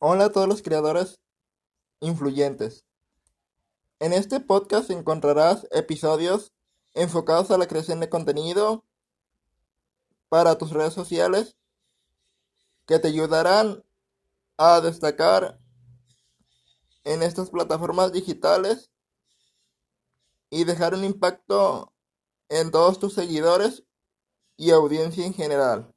Hola a todos los creadores influyentes. En este podcast encontrarás episodios enfocados a la creación de contenido para tus redes sociales que te ayudarán a destacar en estas plataformas digitales y dejar un impacto en todos tus seguidores y audiencia en general.